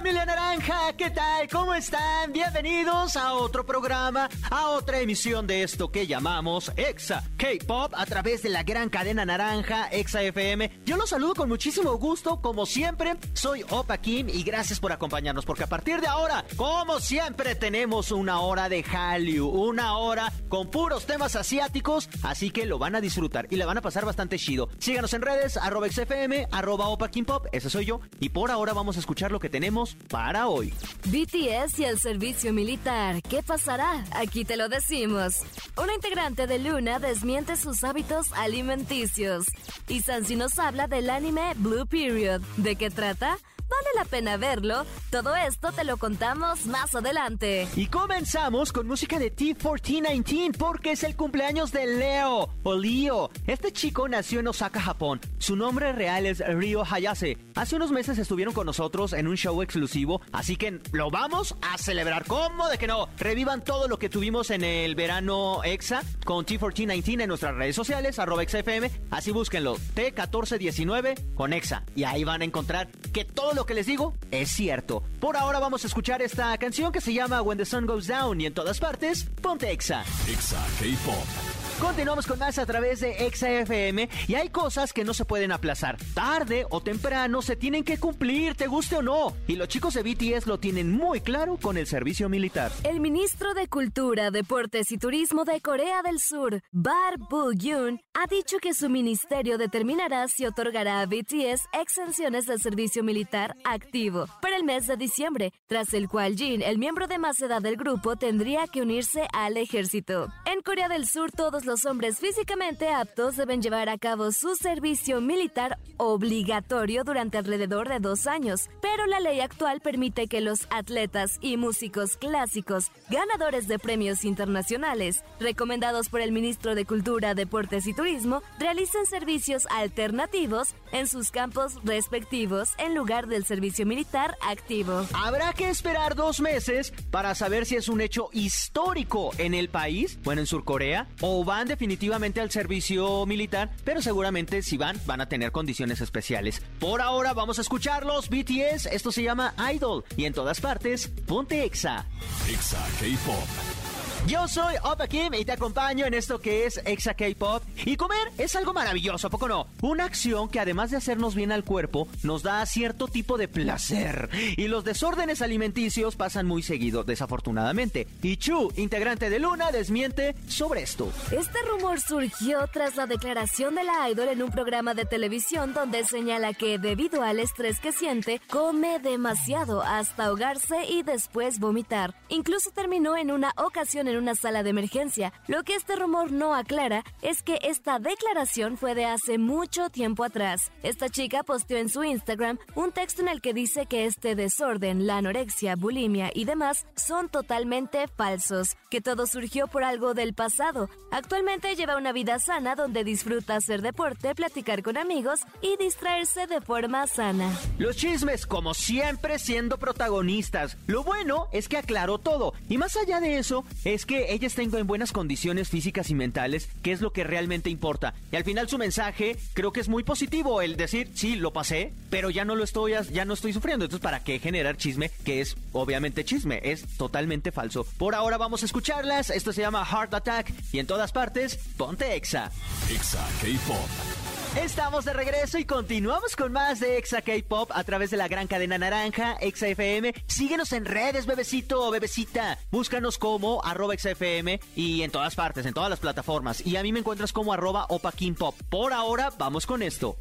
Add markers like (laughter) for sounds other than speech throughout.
familia naranja, ¿qué tal? ¿Cómo están? Bienvenidos a otro programa, a otra emisión de esto que llamamos Exa K-Pop a través de la gran cadena naranja Exa FM. Yo los saludo con muchísimo gusto, como siempre, soy Opa Kim y gracias por acompañarnos porque a partir de ahora, como siempre, tenemos una hora de Hallyu, una hora con puros temas asiáticos, así que lo van a disfrutar y le van a pasar bastante chido. Síganos en redes, arroba XFM, arroba Opa Kim Pop, ese soy yo, y por ahora vamos a escuchar lo que tenemos para hoy. BTS y el servicio militar. ¿Qué pasará? Aquí te lo decimos. Una integrante de Luna desmiente sus hábitos alimenticios. Y Sansi nos habla del anime Blue Period. ¿De qué trata? Vale la pena verlo. Todo esto te lo contamos más adelante. Y comenzamos con música de T1419 porque es el cumpleaños de Leo o Leo. Este chico nació en Osaka, Japón. Su nombre real es Ryo Hayase. Hace unos meses estuvieron con nosotros en un show exclusivo, así que lo vamos a celebrar. ¿Cómo de que no? Revivan todo lo que tuvimos en el verano EXA con T1419 en nuestras redes sociales, arroba XFM. Así búsquenlo, T1419 con EXA. Y ahí van a encontrar que todo que les digo es cierto. Por ahora vamos a escuchar esta canción que se llama When the Sun Goes Down y en todas partes, ponte EXA. Exa K-Pop. Continuamos con más a través de Exa FM y hay cosas que no se pueden aplazar. Tarde o temprano se tienen que cumplir, te guste o no. Y los chicos de BTS lo tienen muy claro con el servicio militar. El ministro de Cultura, Deportes y Turismo de Corea del Sur, Bar Bu-yoon, ha dicho que su ministerio determinará si otorgará a BTS exenciones del servicio militar activo para el mes de diciembre, tras el cual Jin, el miembro de más edad del grupo, tendría que unirse al ejército. En Corea del Sur, todos los hombres físicamente aptos deben llevar a cabo su servicio militar obligatorio durante alrededor de dos años, pero la ley actual permite que los atletas y músicos clásicos, ganadores de premios internacionales, recomendados por el ministro de Cultura, Deportes y Turismo, realicen servicios alternativos en sus campos respectivos en lugar del servicio militar activo. Habrá que esperar dos meses para saber si es un hecho histórico en el país, bueno, en Surcorea, o van definitivamente al servicio militar, pero seguramente si van, van a tener condiciones especiales. Por ahora vamos a escucharlos, BTS, esto se llama Idol, y en todas partes, ponte Exa. Exa K-Pop. Yo soy Opa Kim y te acompaño en esto que es Exa K-Pop. Y comer es algo maravilloso, ¿a poco no? Una acción que además de hacernos bien al cuerpo, nos da cierto tipo de placer. Y los desórdenes alimenticios pasan muy seguido, desafortunadamente. Y Chu, integrante de Luna, desmiente sobre esto. Este rumor surgió tras la declaración de la idol en un programa de televisión donde señala que debido al estrés que siente, come demasiado hasta ahogarse y después vomitar. Incluso terminó en una ocasión en una sala de emergencia. Lo que este rumor no aclara es que esta declaración fue de hace mucho tiempo atrás. Esta chica posteó en su Instagram un texto en el que dice que este desorden, la anorexia, bulimia y demás son totalmente falsos, que todo surgió por algo del pasado. Actualmente lleva una vida sana donde disfruta hacer deporte, platicar con amigos y distraerse de forma sana. Los chismes, como siempre, siendo protagonistas. Lo bueno es que aclaró todo. Y más allá de eso, es que ella está en buenas condiciones físicas y mentales, que es lo que realmente importa. Y al final su mensaje creo que es muy positivo, el decir, sí, lo pasé, pero ya no lo estoy, ya no estoy sufriendo. Entonces, ¿para qué generar chisme? Que es obviamente chisme, es totalmente falso. Por ahora vamos a escucharlas. Esto se llama Heart Attack y en todas partes, ponte Exa. Exa K-Pop. Estamos de regreso y continuamos con más de Exa K-Pop a través de la gran cadena naranja, Exa FM. Síguenos en redes, bebecito o bebecita. Búscanos como arroba Exa FM y en todas partes, en todas las plataformas. Y a mí me encuentras como arroba Opa King. Por ahora, vamos con esto.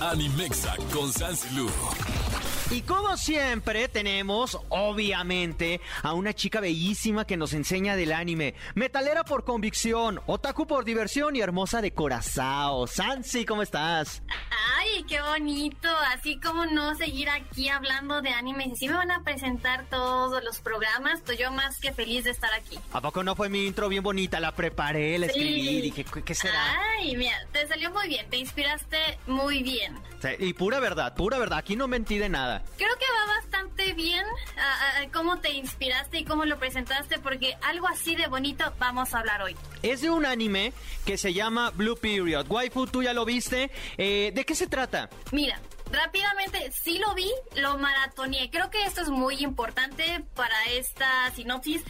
Animexa con Sansilu. Y como siempre tenemos, obviamente, a una chica bellísima que nos enseña del anime. Metalera por convicción, otaku por diversión y hermosa de corazón. Sansi, ¿cómo estás? Ay, Sí, qué bonito. Así como no seguir aquí hablando de anime. Si me van a presentar todos los programas, pues yo más que feliz de estar aquí. ¿A poco no fue mi intro bien bonita? La preparé, la escribí, dije, ¿qué será? Ay, mira, te salió muy bien, te inspiraste muy bien. y pura verdad, pura verdad, aquí no mentí de nada. Creo que va bastante bien cómo te inspiraste y cómo lo presentaste, porque algo así de bonito vamos a hablar hoy. Es de un anime que se llama Blue Period. Waifu, tú ya lo viste. Eh, ¿De qué se trata? Mira, rápidamente, sí lo vi, lo maratoneé. Creo que esto es muy importante para esta sinopsis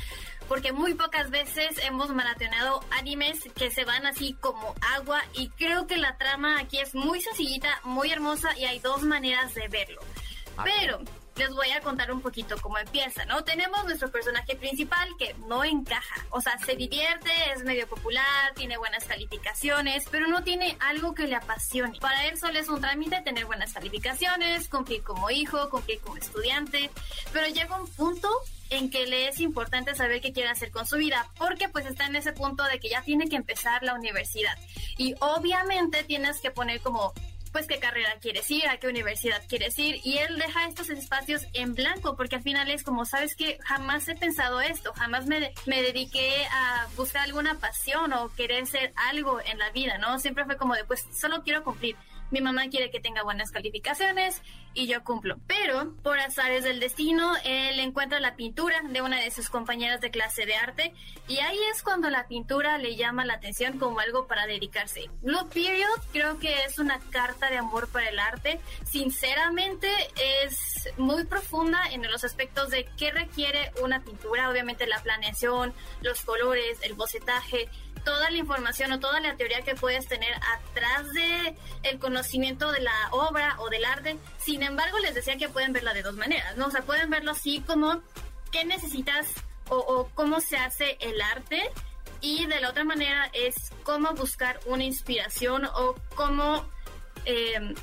porque muy pocas veces hemos maratoneado animes que se van así como agua y creo que la trama aquí es muy sencillita, muy hermosa y hay dos maneras de verlo. Pero les voy a contar un poquito cómo empieza, ¿no? Tenemos nuestro personaje principal que no encaja, o sea, se divierte, es medio popular, tiene buenas calificaciones, pero no tiene algo que le apasione. Para él solo es un trámite tener buenas calificaciones, cumplir como hijo, cumplir como estudiante, pero llega un punto en que le es importante saber qué quiere hacer con su vida, porque pues está en ese punto de que ya tiene que empezar la universidad. Y obviamente tienes que poner como pues qué carrera quieres ir, a qué universidad quieres ir. Y él deja estos espacios en blanco porque al final es como, sabes que jamás he pensado esto, jamás me, me dediqué a buscar alguna pasión o querer ser algo en la vida, ¿no? Siempre fue como de, pues solo quiero cumplir mi mamá quiere que tenga buenas calificaciones y yo cumplo. Pero por azares del destino, él encuentra la pintura de una de sus compañeras de clase de arte y ahí es cuando la pintura le llama la atención como algo para dedicarse. Blue Period creo que es una carta de amor para el arte. Sinceramente es muy profunda en los aspectos de qué requiere una pintura, obviamente la planeación, los colores, el bocetaje, toda la información o toda la teoría que puedes tener atrás de el conocimiento de la obra o del arte. Sin embargo, les decía que pueden verla de dos maneras, ¿no? O sea, pueden verlo así como qué necesitas o, cómo se hace el arte y de la otra manera es cómo buscar una inspiración o cómo eh,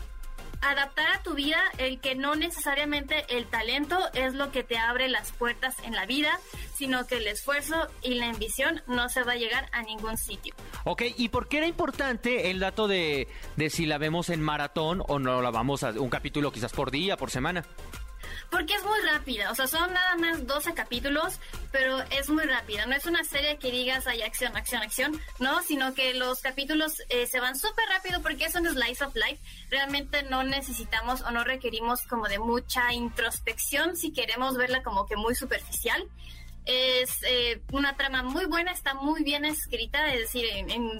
adaptar a tu vida el que no necesariamente el talento es lo que te abre las puertas en la vida, sino que el esfuerzo y la ambición no se va a llegar a ningún sitio. Ok, ¿y por qué era importante el dato de, de si la vemos en maratón o no la vamos a un capítulo quizás por día, por semana? Porque es muy rápida, o sea, son nada más 12 capítulos, pero es muy rápida. No es una serie que digas hay acción, acción, acción, no, sino que los capítulos eh, se van súper rápido porque es un slice of life. Realmente no necesitamos o no requerimos como de mucha introspección si queremos verla como que muy superficial. Es eh, una trama muy buena, está muy bien escrita, es decir, en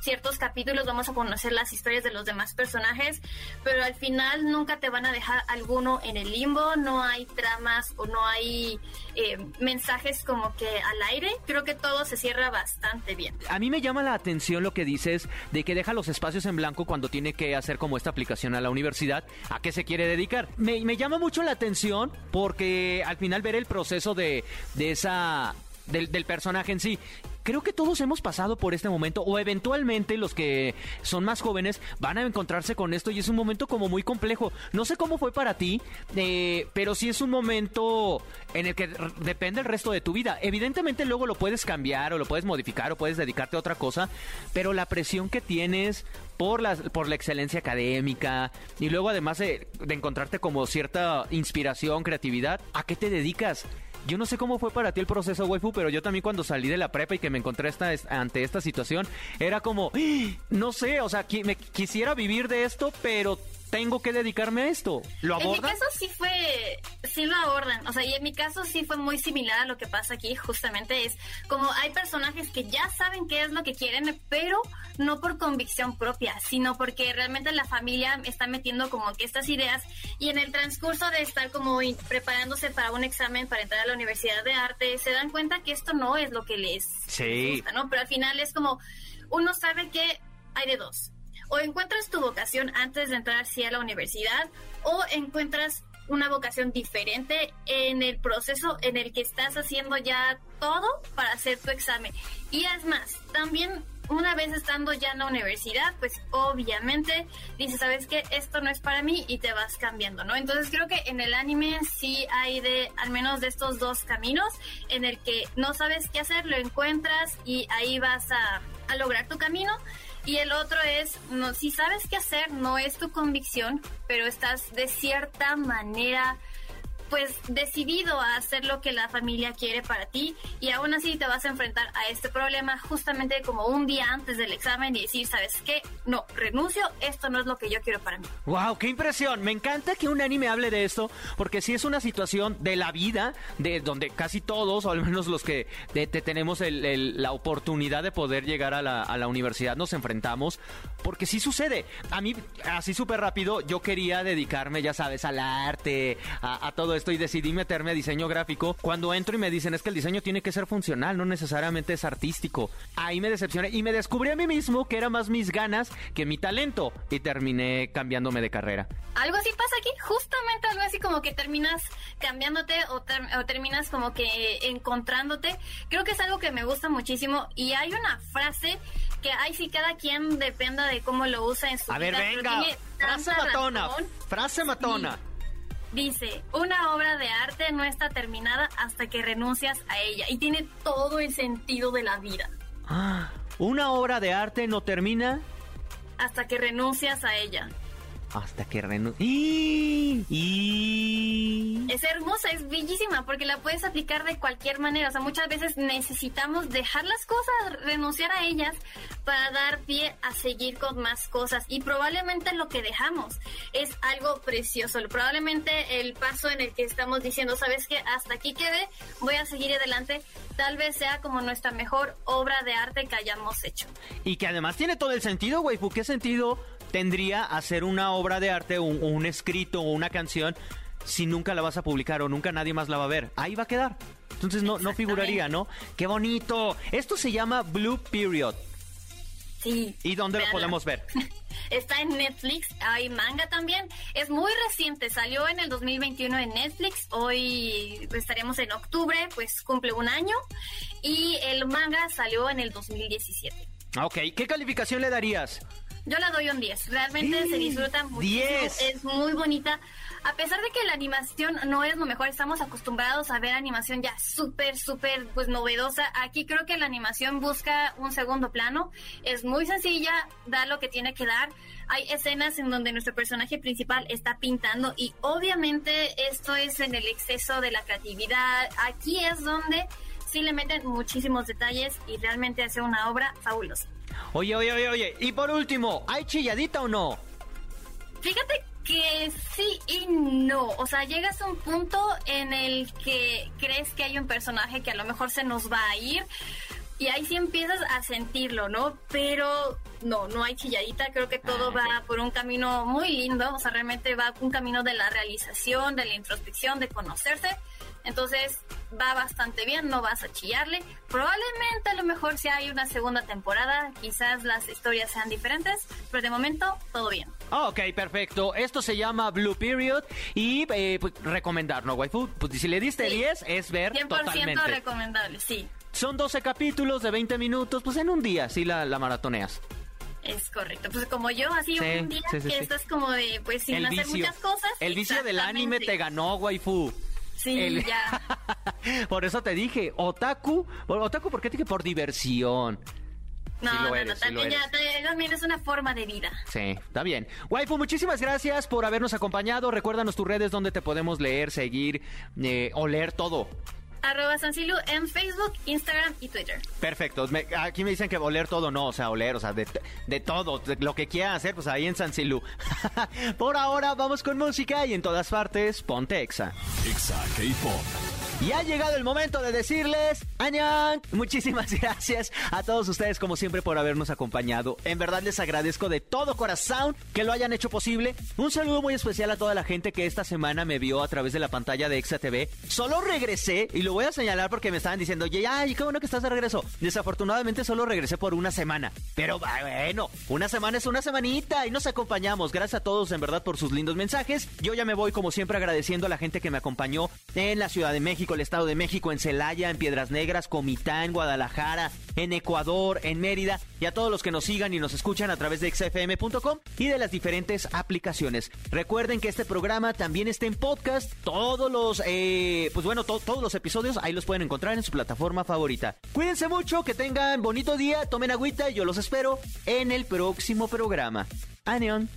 ciertos capítulos vamos a conocer las historias de los demás personajes, pero al final nunca te van a dejar alguno en el limbo, no hay tramas o no hay eh, mensajes como que al aire. Creo que todo se cierra bastante bien. A mí me llama la atención lo que dices de que deja los espacios en blanco cuando tiene que hacer como esta aplicación a la universidad, a qué se quiere dedicar. Me, me llama mucho la atención porque al final ver el proceso de, de esa del, del, personaje en sí creo que todos hemos pasado por este momento o eventualmente los que son más jóvenes van a encontrarse con esto y es un momento como muy complejo. No sé cómo fue para ti, eh, pero sí es un momento en el que depende el resto de tu vida. Evidentemente luego lo puedes cambiar o lo puedes modificar o puedes dedicarte a otra cosa, pero la presión que tienes por la, por la excelencia académica y luego además de, de encontrarte como cierta inspiración, creatividad, ¿a qué te dedicas? Yo no sé cómo fue para ti el proceso, waifu, pero yo también cuando salí de la prepa y que me encontré esta, ante esta situación, era como, ¡Ah! no sé, o sea, me quisiera vivir de esto, pero tengo que dedicarme a esto. ¿Lo abordan? En mi caso sí fue, sí lo abordan. O sea, y en mi caso sí fue muy similar a lo que pasa aquí. Justamente es como hay personajes que ya saben qué es lo que quieren, pero no por convicción propia, sino porque realmente la familia está metiendo como que estas ideas y en el transcurso de estar como preparándose para un examen para entrar a la Universidad de Arte, se dan cuenta que esto no es lo que les, les gusta, ¿no? Pero al final es como uno sabe que hay de dos o encuentras tu vocación antes de entrar sí a la universidad o encuentras una vocación diferente en el proceso en el que estás haciendo ya todo para hacer tu examen. Y es más, también una vez estando ya en la universidad, pues obviamente dices, ¿sabes qué? Esto no es para mí y te vas cambiando, ¿no? Entonces creo que en el anime sí hay de, al menos de estos dos caminos, en el que no sabes qué hacer, lo encuentras y ahí vas a a lograr tu camino. Y el otro es, no, si sabes qué hacer, no es tu convicción, pero estás de cierta manera pues decidido a hacer lo que la familia quiere para ti y aún así te vas a enfrentar a este problema justamente como un día antes del examen y decir, ¿sabes qué? No, renuncio, esto no es lo que yo quiero para mí. ¡Wow! ¡Qué impresión! Me encanta que un anime hable de esto porque si es una situación de la vida, de donde casi todos, o al menos los que tenemos la oportunidad de poder llegar a la, a la universidad, nos enfrentamos, porque sí sucede. A mí, así súper rápido, yo quería dedicarme, ya sabes, al arte, a, a todo esto y decidí meterme a diseño gráfico. Cuando entro y me dicen es que el diseño tiene que ser funcional, no necesariamente es artístico. Ahí me decepcioné y me descubrí a mí mismo que era más mis ganas que mi talento y terminé cambiándome de carrera. Algo así pasa aquí, justamente algo así como que terminas cambiándote o, terminas como que encontrándote. Creo que es algo que me gusta muchísimo y hay una frase que hay si cada quien dependa de cómo lo usa en su a vida. A ver, venga, frase matona, frase matona. Dice, una obra de arte no está terminada hasta que renuncias a ella y tiene todo el sentido de la vida. Ah, una obra de arte no termina hasta que renuncias a ella hasta que renuncie. Y... Es hermosa, es bellísima, porque la puedes aplicar de cualquier manera. O sea, muchas veces necesitamos dejar las cosas, renunciar a ellas, para dar pie a seguir con más cosas. Y probablemente lo que dejamos es algo precioso. Probablemente el paso en el que estamos diciendo, ¿sabes qué? Hasta aquí quedé, voy a seguir adelante. Tal vez sea como nuestra mejor obra de arte que hayamos hecho. Y que además tiene todo el sentido, güey. ¿Qué sentido tendría hacer una obra de arte, un, un escrito o una canción si nunca la vas a publicar o nunca nadie más la va a ver? Ahí va a quedar. Entonces no, no figuraría, ¿no? ¡Qué bonito! Esto se llama Blue Period. Sí. ¿Y dónde lo podemos ver? (laughs) Está en Netflix, hay manga también. Es muy reciente, salió en el 2021 en Netflix. Hoy estaríamos en octubre, pues cumple un año. Y el manga salió en el 2017. Ok, ¿qué calificación le darías? Yo la doy un 10. Realmente se disfruta muchísimo. Es muy bonita. A pesar de que la animación no es lo mejor, estamos acostumbrados a ver animación ya súper, súper, pues novedosa. Aquí creo que la animación busca un segundo plano. Es muy sencilla, da lo que tiene que dar. Hay escenas en donde nuestro personaje principal está pintando y obviamente esto es en el exceso de la creatividad. Aquí es donde sí le meten muchísimos detalles y realmente hace una obra fabulosa. Oye, oye, oye, oye. Y por último, ¿hay chilladita o no? Fíjate que sí y no. O sea, llegas a un punto en el que crees que hay un personaje que a lo mejor se nos va a ir. Y ahí sí empiezas a sentirlo, ¿no? Pero no, no hay chilladita. Creo que todo ah, va por un camino muy lindo. O sea, realmente va un camino de la realización, de la introspección, de conocerse. Entonces va bastante bien, no vas a chillarle. Probablemente a lo mejor si hay una segunda temporada, quizás las historias sean diferentes, pero de momento todo bien. Ok, perfecto. Esto se llama Blue Period y eh, pues, recomendar, ¿no, waifu? Pues si le diste 10 es ver 100% totalmente. recomendable, sí. Son 12 capítulos de 20 minutos, pues en un día sí la, la maratoneas. Es correcto, pues como yo, así un día que estás como de, pues sin hacer muchas cosas. El vicio del anime te ganó, waifu. Sí, ya. (laughs) por eso te dije, otaku. Otaku, ¿por qué te dije? Por diversión. No, no, no, también, ya, también es una forma de vida. Sí, está bien. Waifu, muchísimas gracias por habernos acompañado. Recuérdanos tus redes donde te podemos leer, seguir eh, o leer todo. Arroba Sancilu en Facebook, Instagram y Twitter. Perfecto. aquí me dicen que oler todo no, o sea, oler, o sea, de, de todo, lo que quieran hacer, pues ahí en Sancilu. (laughs) Por ahora vamos con música y en todas partes, ponte Exa. Exa K-Pop. Y ha llegado el momento de decirles, Añan, muchísimas (laughs) gracias a todos ustedes como siempre por habernos acompañado. En verdad les agradezco de todo corazón que lo hayan hecho posible. Un saludo muy especial a toda la gente que esta semana me vio a través de la pantalla de Exa TV. Solo regresé y lo voy a señalar porque me estaban diciendo, ay, qué bueno que estás de regreso. Desafortunadamente solo regresé por una semana. Pero bueno, una semana es una semanita y nos acompañamos. Gracias a todos en verdad por sus lindos mensajes. Yo ya me voy como siempre agradeciendo a la gente que me acompañó en la Ciudad de México El Estado de México, en Celaya, en Piedras Negras, Comitán, en Guadalajara, en Ecuador, en Mérida y a todos los que nos sigan y nos escuchan a través de xfm.com y de las diferentes aplicaciones. Recuerden que este programa también está en podcast. Todos los, eh, pues bueno, todos los episodios ahí los pueden encontrar en su plataforma favorita. Cuídense mucho, que tengan bonito día, tomen agüita y yo los espero en el próximo programa. Anion.